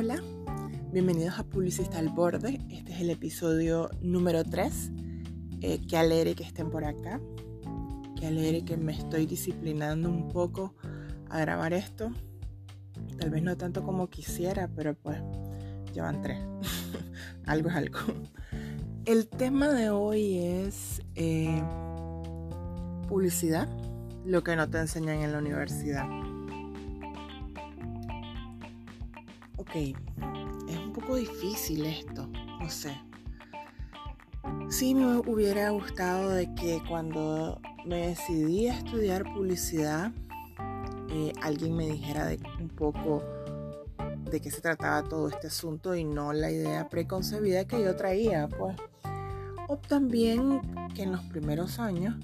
Hola, bienvenidos a Publicista al Borde. Este es el episodio número 3. Eh, qué alegre que estén por acá. Qué alegre que me estoy disciplinando un poco a grabar esto. Tal vez no tanto como quisiera, pero pues llevan tres. algo es algo. El tema de hoy es eh, publicidad, lo que no te enseñan en la universidad. Ok, es un poco difícil esto, no sé. Sí me hubiera gustado de que cuando me decidí a estudiar publicidad, eh, alguien me dijera de un poco de qué se trataba todo este asunto y no la idea preconcebida que yo traía, pues. O también que en los primeros años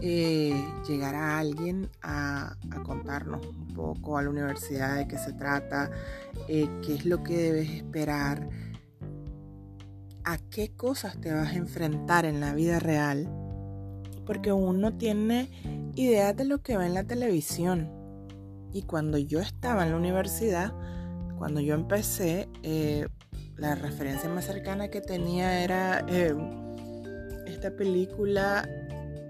eh, llegara alguien a, contarnos un poco a la universidad de qué se trata, eh, qué es lo que debes esperar, a qué cosas te vas a enfrentar en la vida real, porque uno tiene ideas de lo que ve en la televisión. Y cuando yo estaba en la universidad, cuando yo empecé, eh, la referencia más cercana que tenía era esta película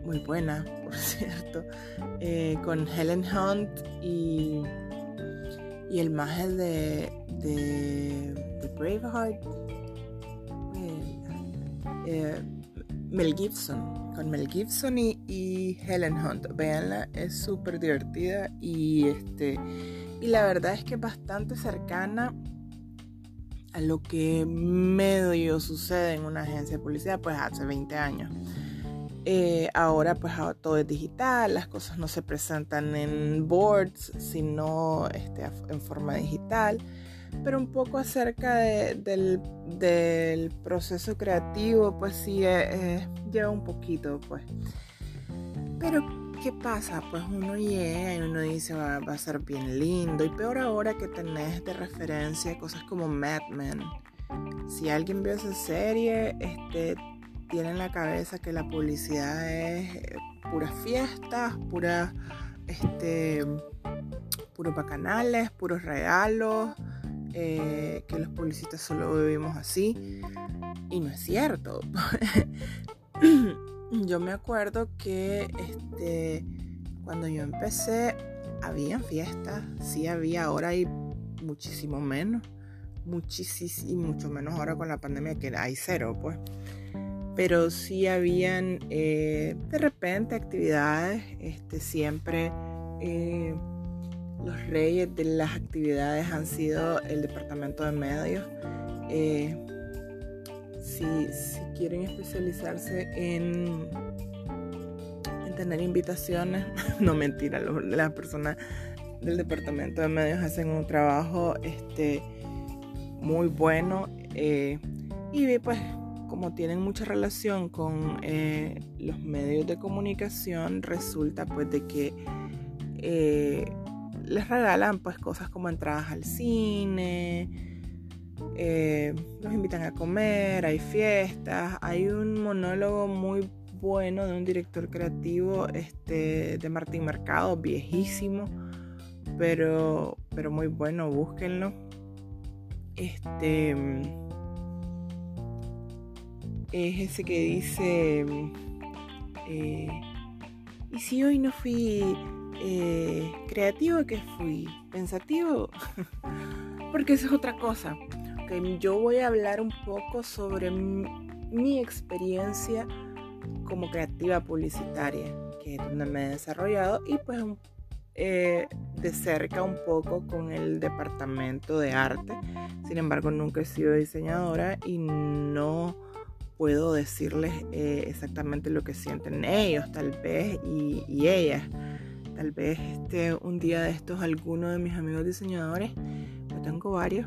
muy buena, por cierto, eh, con Helen Hunt y, y el maje de, de, Braveheart, eh, Mel Gibson, con Mel Gibson y, Helen Hunt. Veanla, es súper divertida y este y la verdad es que es bastante cercana a lo que medio sucede en una agencia de publicidad pues hace 20 años. Eh, ahora pues todo es digital, las cosas no se presentan en boards, sino este, en forma digital. Pero un poco acerca del, proceso creativo, pues sí, eh, eh, lleva un poquito, pues. Pero, ¿qué pasa? Pues uno llega y uno dice va, va a ser bien lindo. Y peor ahora que tenés de referencia cosas como Mad Men. Si alguien vio esa serie, este, tiene en la cabeza que la publicidad es eh, puras fiestas, puras, este, puros bacanales, puros regalos, eh, que los publicistas solo vivimos así. Y no es cierto. yo me acuerdo que este, cuando yo empecé, había fiestas, sí había, ahora hay muchísimo menos, muchísimo y mucho menos ahora con la pandemia que hay cero, pues pero sí habían eh, de repente actividades, este, siempre eh, los reyes de las actividades han sido el departamento de medios. Eh, si, quieren especializarse en, en tener invitaciones, no mentira, las personas del departamento de medios hacen un trabajo este, muy bueno y pues como tienen mucha relación con eh, los medios de comunicación, resulta pues de que eh, les regalan pues cosas como entradas al cine, eh, los invitan a comer, hay fiestas, hay un monólogo muy bueno de un director creativo este, de Martín Mercado, viejísimo, pero, pero muy bueno, búsquenlo. Este es ese que dice, eh, ¿y si hoy no fui eh, creativo, que fui? ¿Pensativo? Porque eso es otra cosa. yo voy a hablar un poco sobre mi, experiencia como creativa publicitaria, que es donde me he desarrollado, y pues eh, de cerca un poco con el departamento de arte. Sin embargo, nunca he sido diseñadora y no puedo decirles eh, exactamente lo que sienten ellos, tal vez, y, ellas. Tal vez este, un día de estos alguno de mis amigos diseñadores, yo tengo varios.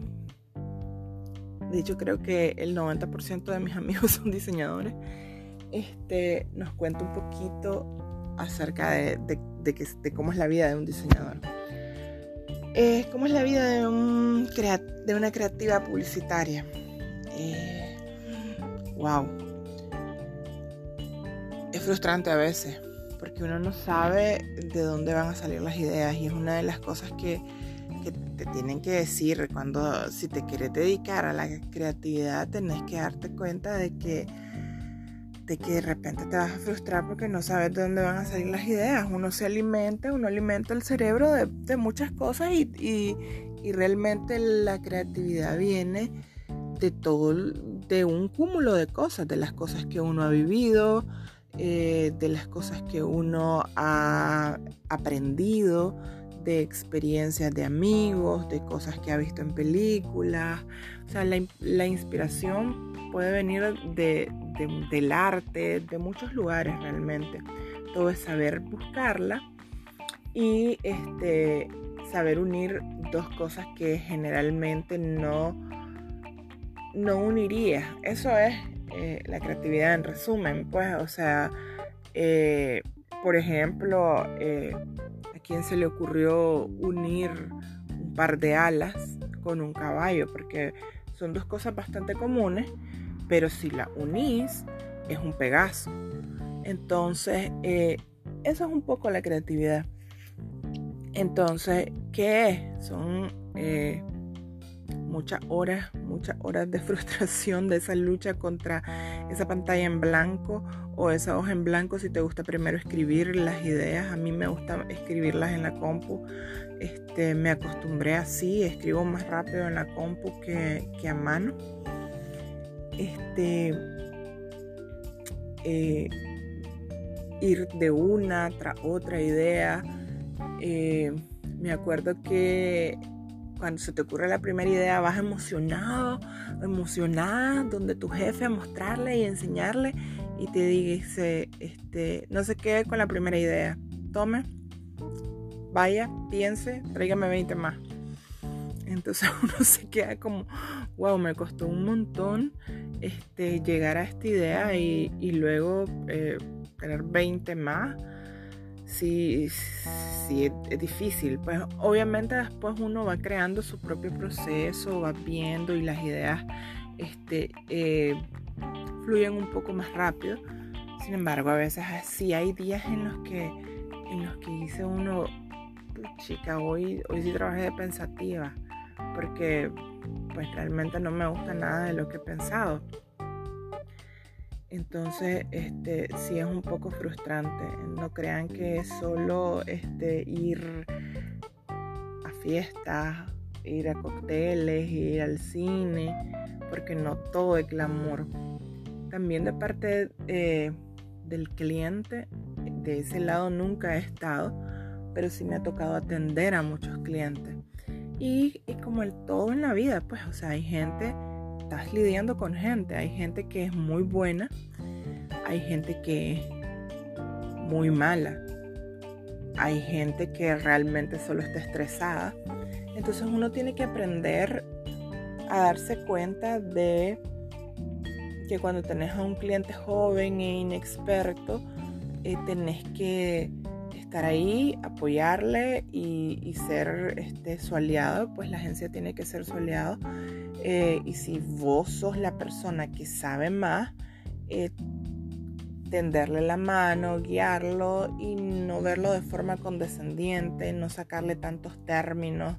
De hecho, creo que el 90% de mis amigos son diseñadores. Este, nos cuenta un poquito acerca de, de, cómo es la vida de un diseñador. Eh, ¿Cómo es la vida de, un de una creativa publicitaria? Eh, wow. Es frustrante a veces, porque uno no sabe de dónde van a salir las ideas y es una de las cosas que que te tienen que decir cuando si te quieres dedicar a la creatividad tenés que darte cuenta de que de que de repente te vas a frustrar porque no sabes de dónde van a salir las ideas. Uno se alimenta, uno alimenta el cerebro de, muchas cosas y, realmente la creatividad viene de todo, de un cúmulo de cosas, de las cosas que uno ha vivido, eh, de las cosas que uno ha aprendido, de experiencias de amigos, de cosas que ha visto en películas. O sea, la, inspiración puede venir de, del arte, de muchos lugares realmente. Todo es saber buscarla y este, saber unir dos cosas que generalmente no, no uniría. Eso es eh, la creatividad en resumen, pues, o sea, eh, por ejemplo, eh, quién se le ocurrió unir un par de alas con un caballo? Porque son dos cosas bastante comunes, pero si la unís es un Pegaso. Entonces, eso es un poco la creatividad. Entonces, ¿qué es? Son muchas horas, muchas horas de frustración de esa lucha contra esa pantalla en blanco o esa hoja en blanco si te gusta primero escribir las ideas. A mí me gusta escribirlas en la compu. Este, me acostumbré así, escribo más rápido en la compu que, a mano. Este, eh, ir de una tras otra idea. Eh, me acuerdo que cuando se te ocurre la primera idea vas emocionado, emocionada, donde tu jefe a mostrarle y enseñarle y te dice, este, no se quede con la primera idea, tome, vaya, piense, tráigame 20 más. Entonces uno se queda como, wow, me costó un montón este, llegar a esta idea y, luego eh, tener 20 más sí, sí es, difícil. Pues obviamente después uno va creando su propio proceso, va viendo y las ideas este, eh, fluyen un poco más rápido. Sin embargo, a veces sí hay días en los que, en los que dice uno, chica, hoy, hoy sí trabajé de pensativa, porque pues realmente no me gusta nada de lo que he pensado. Entonces, este, sí es un poco frustrante. No crean que es solo este, ir a fiestas, ir a cócteles, ir al cine, porque no todo es glamour. También de parte eh, del cliente, de ese lado nunca he estado, pero sí me ha tocado atender a muchos clientes. Y, y como el todo en la vida, pues, o sea, hay gente estás lidiando con gente. Hay gente que es muy buena, hay gente que es muy mala, hay gente que realmente solo está estresada. Entonces uno tiene que aprender a darse cuenta de que cuando tenés a un cliente joven e inexperto, eh, tenés que estar ahí, apoyarle y, ser este, su aliado, pues la agencia tiene que ser su aliado. Eh, y si vos sos la persona que sabe más, eh, tenderle la mano, guiarlo y no verlo de forma condescendiente, no sacarle tantos términos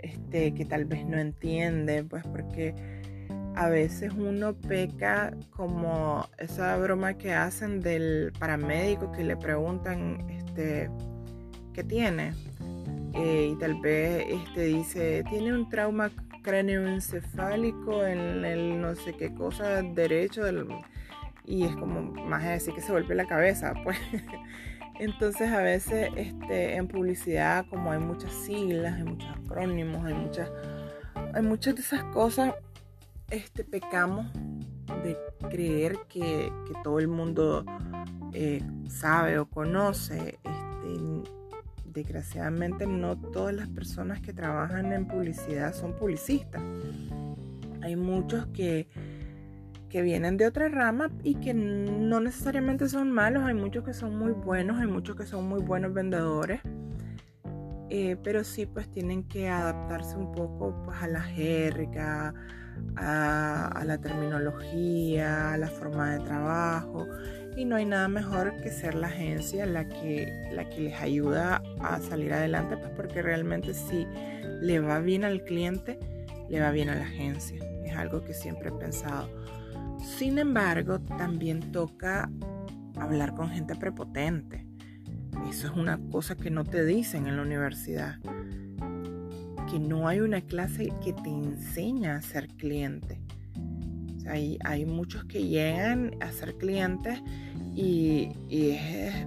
este, que tal vez no entiende, pues porque a veces uno peca como esa broma que hacen del paramédico que le preguntan este, qué tiene. Eh, y tal vez este dice, tiene un trauma cráneoencefálico en el no sé qué cosa derecho del, y es como más de decir que se golpea la cabeza, pues. Entonces a veces este, en publicidad como hay muchas siglas, hay muchos acrónimos, hay muchas, hay muchas de esas cosas este, pecamos de creer que, todo el mundo eh, sabe o conoce. Este, desgraciadamente no todas las personas que trabajan en publicidad son publicistas. Hay muchos que, que vienen de otra rama y que no necesariamente son malos. Hay muchos que son muy buenos, hay muchos que son muy buenos vendedores. Eh, pero sí pues tienen que adaptarse un poco pues, a la jerga, a, la terminología, a la forma de trabajo Y no hay nada mejor que ser la agencia la que, la que les ayuda a salir adelante, pues porque realmente si le va bien al cliente, le va bien a la agencia. Es algo que siempre he pensado. Sin embargo, también toca hablar con gente prepotente. Eso es una cosa que no te dicen en la universidad. Que no hay una clase que te enseña a ser cliente. hay, muchos que llegan a ser clientes y, es,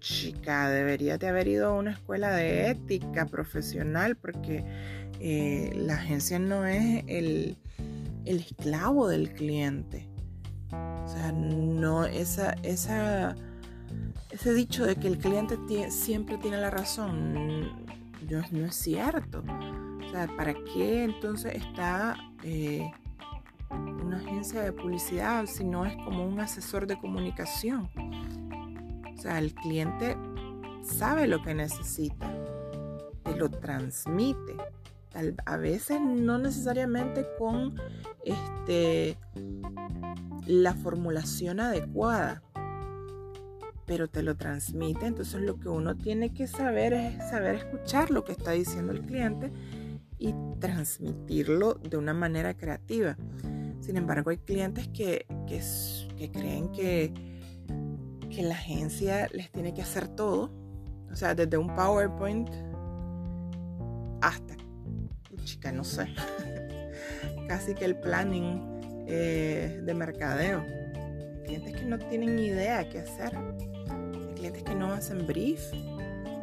chica, debería de haber ido a una escuela de ética profesional porque eh, la agencia no es el, el esclavo del cliente. O sea, no, esa, esa, ese dicho de que el cliente siempre tiene la razón, no, no, es cierto. O sea, ¿para qué entonces está eh, una agencia de publicidad si no es como un asesor de comunicación? O sea, el cliente sabe lo que necesita, te lo transmite. A veces no necesariamente con este la formulación adecuada, pero te lo transmite. Entonces lo que uno tiene que saber es saber escuchar lo que está diciendo el cliente y transmitirlo de una manera creativa. Sin embargo, hay clientes que, que, creen que, que la agencia les tiene que hacer todo. O sea, desde un PowerPoint hasta, chica, no sé, casi que el planning eh, de mercadeo. Clientes que no tienen idea qué hacer. Clientes que no hacen brief.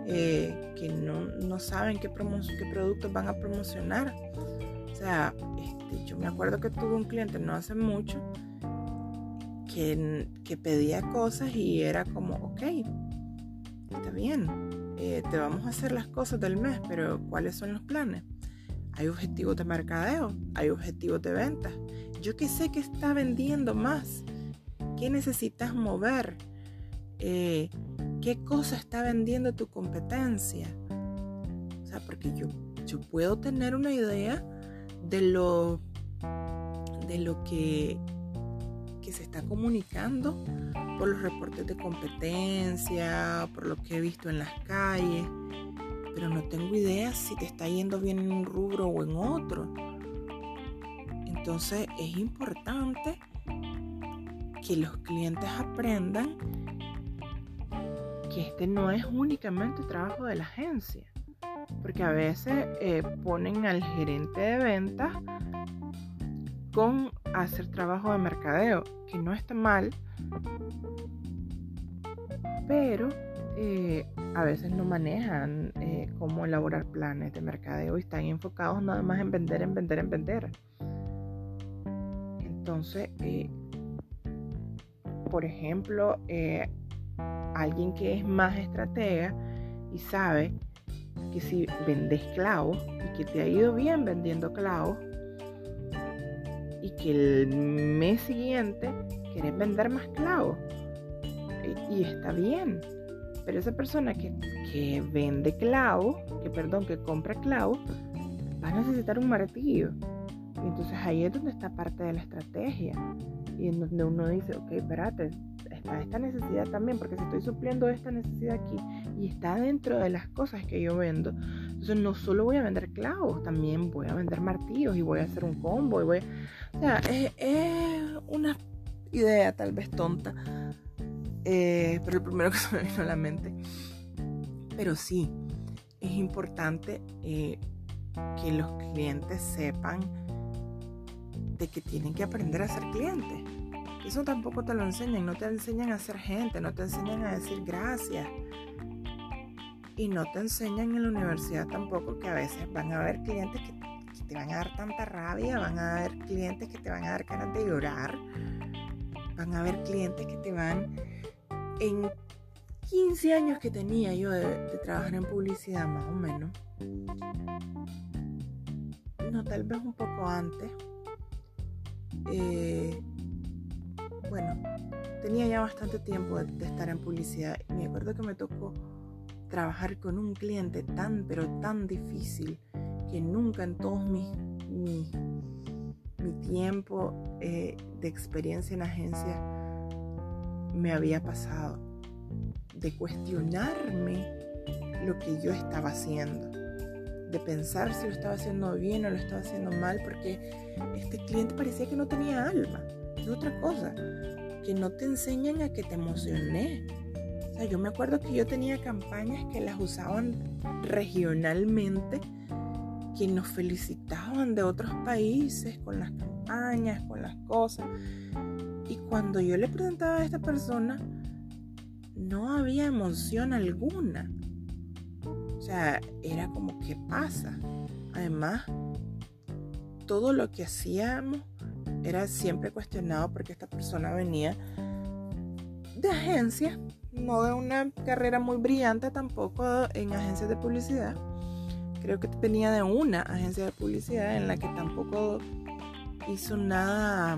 Eh, que no, saben qué, qué productos van a promocionar. Sea, este, yo me acuerdo que tuve un cliente no hace mucho que, que pedía cosas y era como, ok, está bien, eh, te vamos a hacer las cosas del mes, pero ¿cuáles son los planes? Hay objetivos de mercadeo, hay objetivos de ventas, yo que sé que está vendiendo más. ¿Qué necesitas mover? Eh, ¿Qué cosa está vendiendo tu competencia? O sea, porque yo, yo puedo tener una idea de lo, de lo que, que se está comunicando por los reportes de competencia, por lo que he visto en las calles, pero no tengo idea si te está yendo bien en un rubro o en otro. Entonces es importante que los clientes aprendan que este no es únicamente trabajo de la agencia. Porque a veces eh, ponen al gerente de ventas con hacer trabajo de mercadeo, que no está mal, pero eh, a veces no manejan eh, cómo elaborar planes de mercadeo y están enfocados nada más en vender, en vender, en vender. Entonces, por ejemplo, alguien que es más estratega y sabe que si vendes clavos y que te ha ido bien vendiendo clavos y que el mes siguiente quieres vender más clavos y, está bien, pero esa persona que, que vende clavos, que perdón, que compra clavos, va a necesitar un martillo entonces ahí es donde está parte de la estrategia. Y en donde uno dice, ok, espérate, esta necesidad también, porque si estoy supliendo esta necesidad aquí y está dentro de las cosas que yo vendo, entonces no solo voy a vender clavos, también voy a vender martillos y voy a hacer un combo. Y voy O sea, es, una idea tal vez tonta, eh, pero el primero que se me vino a la mente. Pero sí, es importante eh, que los clientes sepan de que tienen que aprender a ser clientes. Eso tampoco te lo enseñan, no te enseñan a ser gente, no te enseñan a decir gracias. Y no te enseñan en la universidad tampoco que a veces van a haber clientes que, te van a dar tanta rabia, van a haber clientes que te van a dar ganas de llorar, van a haber clientes que te van en 15 años que tenía yo de, de trabajar en publicidad más o menos. No, tal vez un poco antes eh, bueno, tenía ya bastante tiempo de, estar en publicidad y me acuerdo que me tocó trabajar con un cliente tan, pero tan difícil que nunca en todo mi, mi, tiempo eh, de experiencia en agencia me había pasado, de cuestionarme lo que yo estaba haciendo, de pensar si lo estaba haciendo bien o lo estaba haciendo mal, porque este cliente parecía que no tenía alma. Es otra cosa, que no te enseñan a que te emocioné. O sea, yo me acuerdo que yo tenía campañas que las usaban regionalmente, que nos felicitaban de otros países con las campañas, con las cosas. Y cuando yo le presentaba a esta persona, no había emoción alguna. O sea, era como, ¿qué pasa? Además, todo lo que hacíamos era siempre cuestionado porque esta persona venía de agencia, no de una carrera muy brillante tampoco en agencias de publicidad. Creo que venía de una agencia de publicidad en la que tampoco hizo nada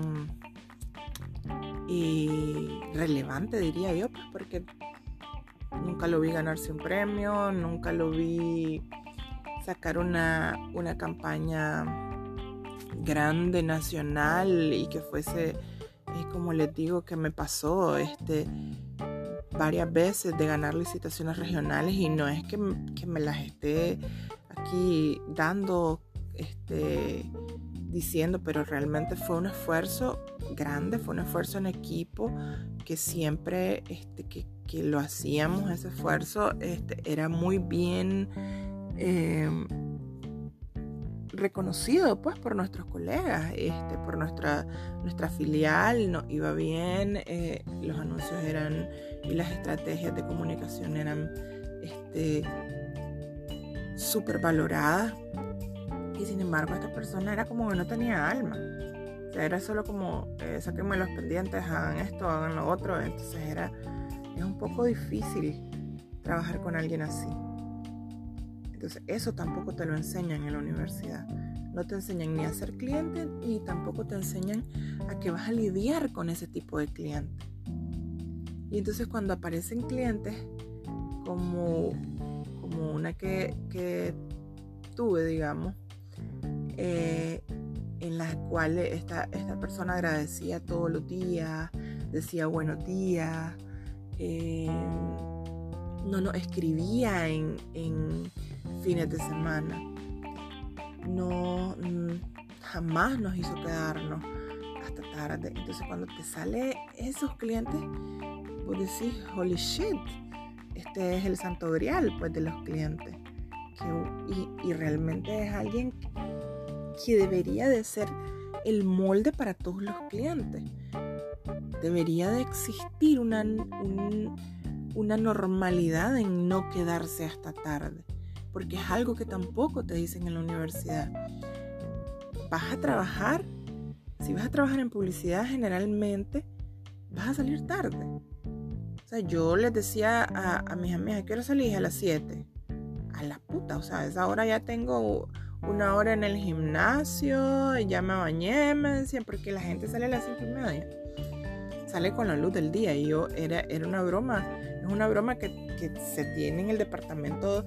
y relevante, diría yo, pues porque nunca lo vi ganarse un premio, nunca lo vi sacar una, una campaña grande, nacional y que fuese, eh, como les digo, que me pasó este, varias veces de ganar licitaciones regionales y no es que, que me las esté aquí dando este, diciendo, pero realmente fue un esfuerzo grande, fue un esfuerzo en equipo que siempre este, que, que lo hacíamos, ese esfuerzo este, era muy bien em, reconocido pues por nuestros colegas, este, por nuestra, nuestra filial, no, iba bien, eh, los anuncios eran y las estrategias de comunicación eran este, súper valoradas y sin embargo esta persona era como que no tenía alma. O sea, era solo como, eh, sáquenme los pendientes, hagan esto, hagan lo otro. Entonces era, es un poco difícil trabajar con alguien así. Entonces eso tampoco te lo enseñan en la universidad. No te enseñan ni a ser cliente, ni tampoco te enseñan a que vas a lidiar con ese tipo de cliente. Y entonces cuando aparecen clientes como, como una que, que tuve, digamos, eh, en las cuales esta, esta, persona agradecía todos los días, decía buenos días, eh, no escribía en, fines de semana, no jamás nos hizo quedarnos hasta tarde. Entonces cuando te sale esos clientes, vos decís, holy shit, este es el santo grial pues de los clientes. y, realmente es alguien que debería de ser el molde para todos los clientes. Debería de existir una, una normalidad en no quedarse hasta tarde, porque es algo que tampoco te dicen en la universidad. Vas a trabajar, si vas a trabajar en publicidad generalmente, vas a salir tarde. O sea, yo les decía a, mis amigas, quiero salir a las 7. A la puta, o sea, a esa hora ya tengo una hora en el gimnasio, ya me bañé, me decían, porque la gente sale a las cinco y media. Sale con la luz del día y yo era, era una broma, es una broma que, se tiene en el departamento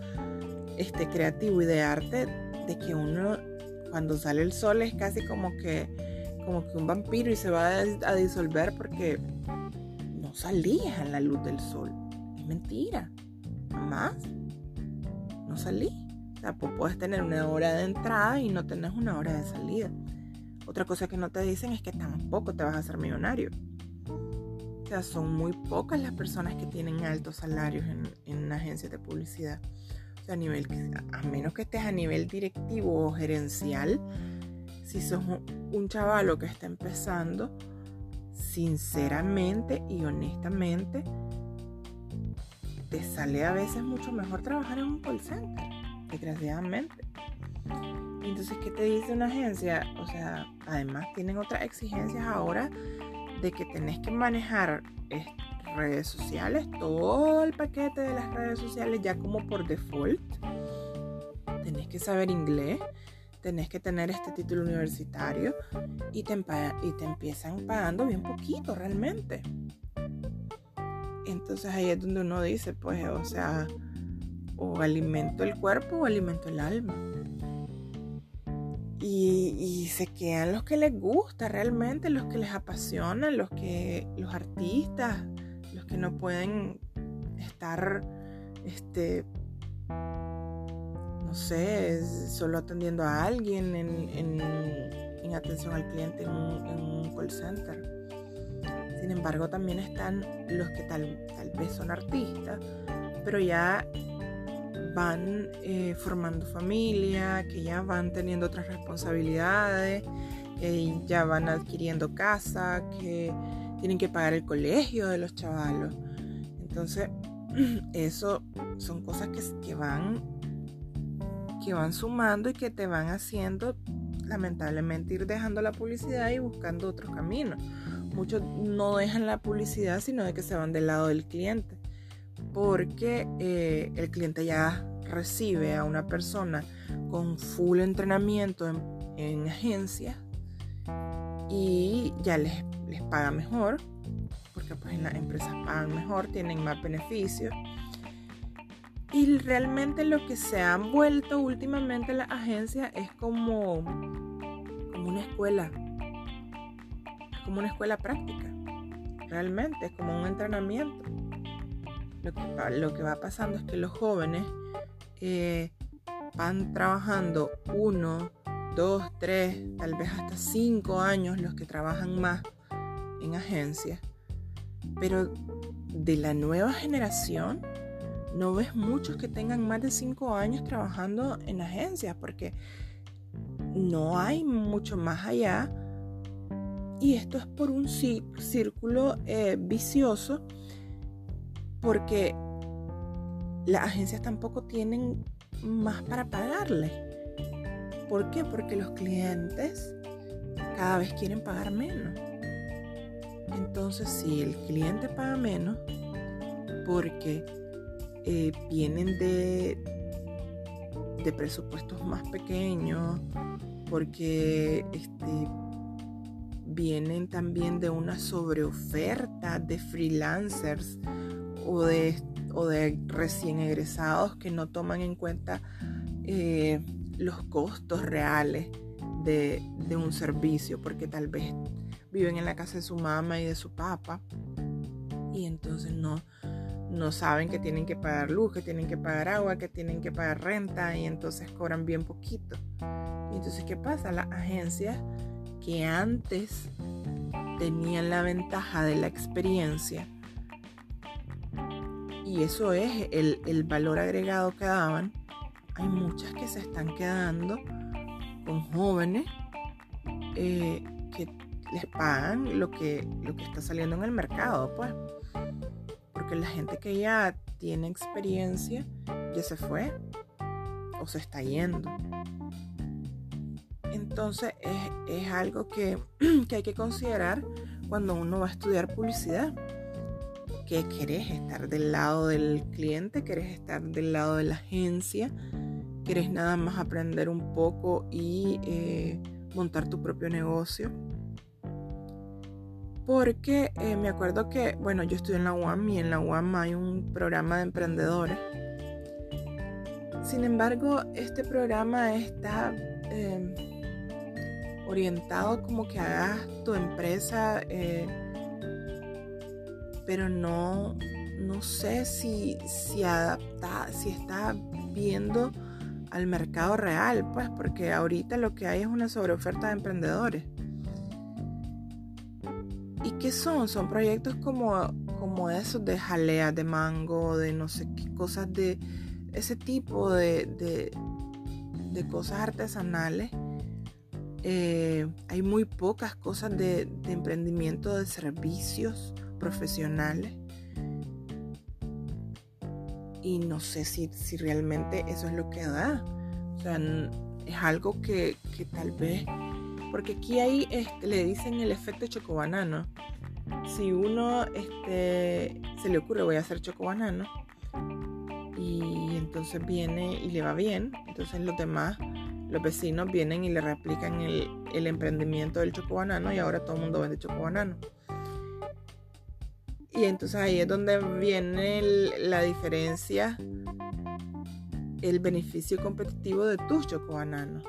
este, creativo y de arte, de que uno cuando sale el sol es casi como que, como que un vampiro y se va a, a disolver porque no salías en la luz del sol. Es mentira, jamás. No salí pues puedes tener una hora de entrada y no tenés una hora de salida. Otra cosa que no te dicen es que tampoco te vas a hacer millonario. O sea, son muy pocas las personas que tienen altos salarios en, en agencias de publicidad. A, nivel, a menos que estés a nivel directivo o gerencial, si sos un chavalo que está empezando, sinceramente y honestamente, te sale a veces mucho mejor trabajar en un call center desgraciadamente. Entonces, ¿qué te dice una agencia? O sea, además tienen otras exigencias ahora de que tenés que manejar redes sociales, todo el paquete de las redes sociales ya como por default. Tenés que saber inglés, tenés que tener este título universitario y te, empiezan pagando bien poquito realmente. Entonces ahí es donde uno dice, pues, o sea, o alimento el cuerpo o alimento el alma. Y, se quedan los que les gusta realmente, los que les apasiona, los que los artistas, que no pueden estar, este, no sé, solo atendiendo a alguien en, atención al cliente en un, call center. Sin embargo, también están los que tal, tal vez son artistas, pero ya van eh, formando familia, que ya van teniendo otras responsabilidades, que ya van adquiriendo casa, que tienen que pagar el colegio de los chavalos. Entonces, eso son cosas que, que van que van sumando y que te van haciendo lamentablemente ir dejando la publicidad y buscando otros caminos. Muchos no dejan la publicidad, sino de que se van del lado del cliente porque eh, el cliente ya recibe a una persona con full entrenamiento en, agencias y ya les, les, paga mejor, porque pues en las empresas pagan mejor, tienen más beneficios. Y realmente lo que se han vuelto últimamente las agencias es como, como una escuela, como una escuela práctica, realmente es como un entrenamiento. Lo que, va pasando es que los jóvenes eh, van trabajando uno, dos, tres, tal vez hasta cinco años los que trabajan más en agencias. Pero de la nueva generación, no ves muchos que tengan más de cinco años trabajando en agencias porque no hay mucho más allá. Y esto es por un círculo eh, vicioso porque las agencias tampoco tienen más para pagarle. ¿Por qué? Porque los clientes cada vez quieren pagar menos. Entonces, si el cliente paga menos, porque eh, vienen de, de presupuestos más pequeños, porque este, vienen también de una sobreoferta de freelancers o de, o de recién egresados que no toman en cuenta eh, los costos reales de, un servicio, porque tal vez viven en la casa de su mamá y de su papá y entonces no, no saben que tienen que pagar luz, que tienen que pagar agua, que tienen que pagar renta y entonces cobran bien poquito. Entonces, ¿qué pasa? Las agencias que antes tenían la ventaja de la experiencia y eso es el, valor agregado que daban, hay muchas que se están quedando con jóvenes eh, que les pagan lo que, lo que está saliendo en el mercado, pues. Porque la gente que ya tiene experiencia ya se fue o se está yendo. Entonces es, es algo que, que hay que considerar cuando uno va a estudiar publicidad que querés estar del lado del cliente, querés estar del lado de la agencia, querés nada más aprender un poco y eh, montar tu propio negocio. Porque eh, me acuerdo que, bueno, yo estudié en la UAM y en la UAM hay un programa de emprendedores. Sin embargo, este programa está em, orientado como que hagas tu empresa pero no, no sé si, si adapta, si está viendo al mercado real, pues, porque ahorita lo que hay es una sobreoferta de emprendedores. ¿Y qué son? Son proyectos como, como esos de jalea de mango, de no sé qué cosas de ese tipo de, de, cosas artesanales. Eh, hay muy pocas cosas de, de emprendimiento de servicios profesionales. Y no sé si, si realmente eso es lo que da. O sea, es algo que, que tal vez... Porque aquí hay, este, le dicen el efecto chocobanano. Si uno este, se le ocurre voy a hacer chocobanano y entonces viene y le va bien, entonces los demás, los vecinos vienen y le replican el, el emprendimiento del chocobanano y ahora todo el mundo vende chocobanano. Y entonces ahí es donde viene la diferencia, el beneficio competitivo de tus chocobananos.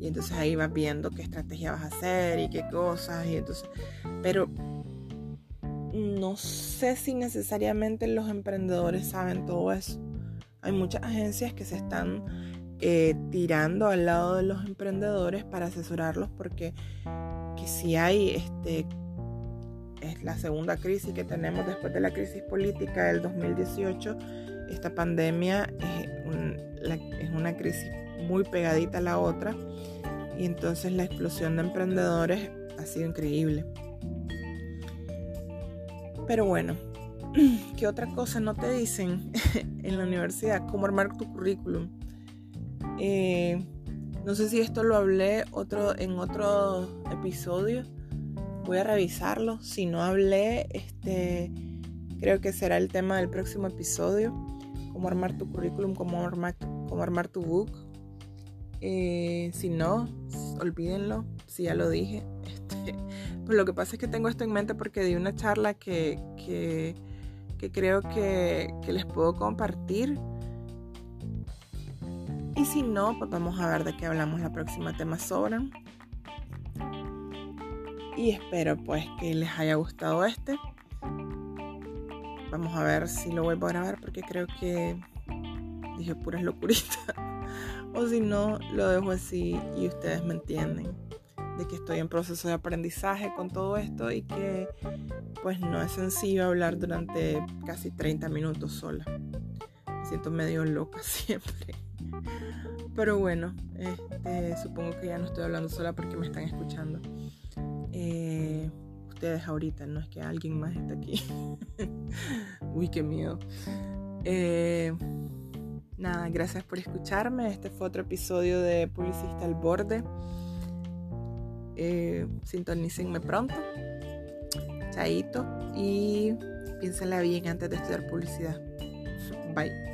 Y entonces ahí vas viendo qué estrategia vas a hacer y qué cosas. Y entonces, pero no sé si necesariamente los emprendedores saben todo eso. Hay muchas agencias que se están eh, tirando al lado de los emprendedores para asesorarlos porque que si hay este es la segunda crisis que tenemos después de la crisis política del 2018 esta pandemia es, una crisis muy pegadita a la otra y entonces la explosión de emprendedores ha sido increíble pero bueno ¿qué otra cosa no te dicen en la universidad? cómo armar tu currículum eh, no sé si esto lo hablé otro, en otro episodio. Voy a revisarlo. Si no hablé, este, creo que será el tema del próximo episodio. Cómo armar tu currículum, cómo armar, cómo armar tu book. Eh, si no, olvídenlo. Si ya lo dije. Este, pues lo que pasa es que tengo esto en mente porque di una charla que, que, creo que, que les puedo compartir y si no, pues vamos a ver de qué hablamos la próxima tema sobran. Y espero pues que les haya gustado este. Vamos a ver si lo vuelvo a grabar porque creo que dije puras locuritas. o si no, lo dejo así y ustedes me entienden de que estoy en proceso de aprendizaje con todo esto y que pues no es sencillo hablar durante casi 30 minutos sola. Me siento medio loca siempre. Pero bueno, este, supongo que ya no estoy hablando sola porque me están escuchando. Eh, ustedes ahorita, no es que alguien más está aquí. Uy, qué miedo. Eh, nada, gracias por escucharme. Este fue otro episodio de Publicista al Borde. Eh, sintonícenme pronto. Chaito. Y piénsenla bien antes de estudiar publicidad. Bye.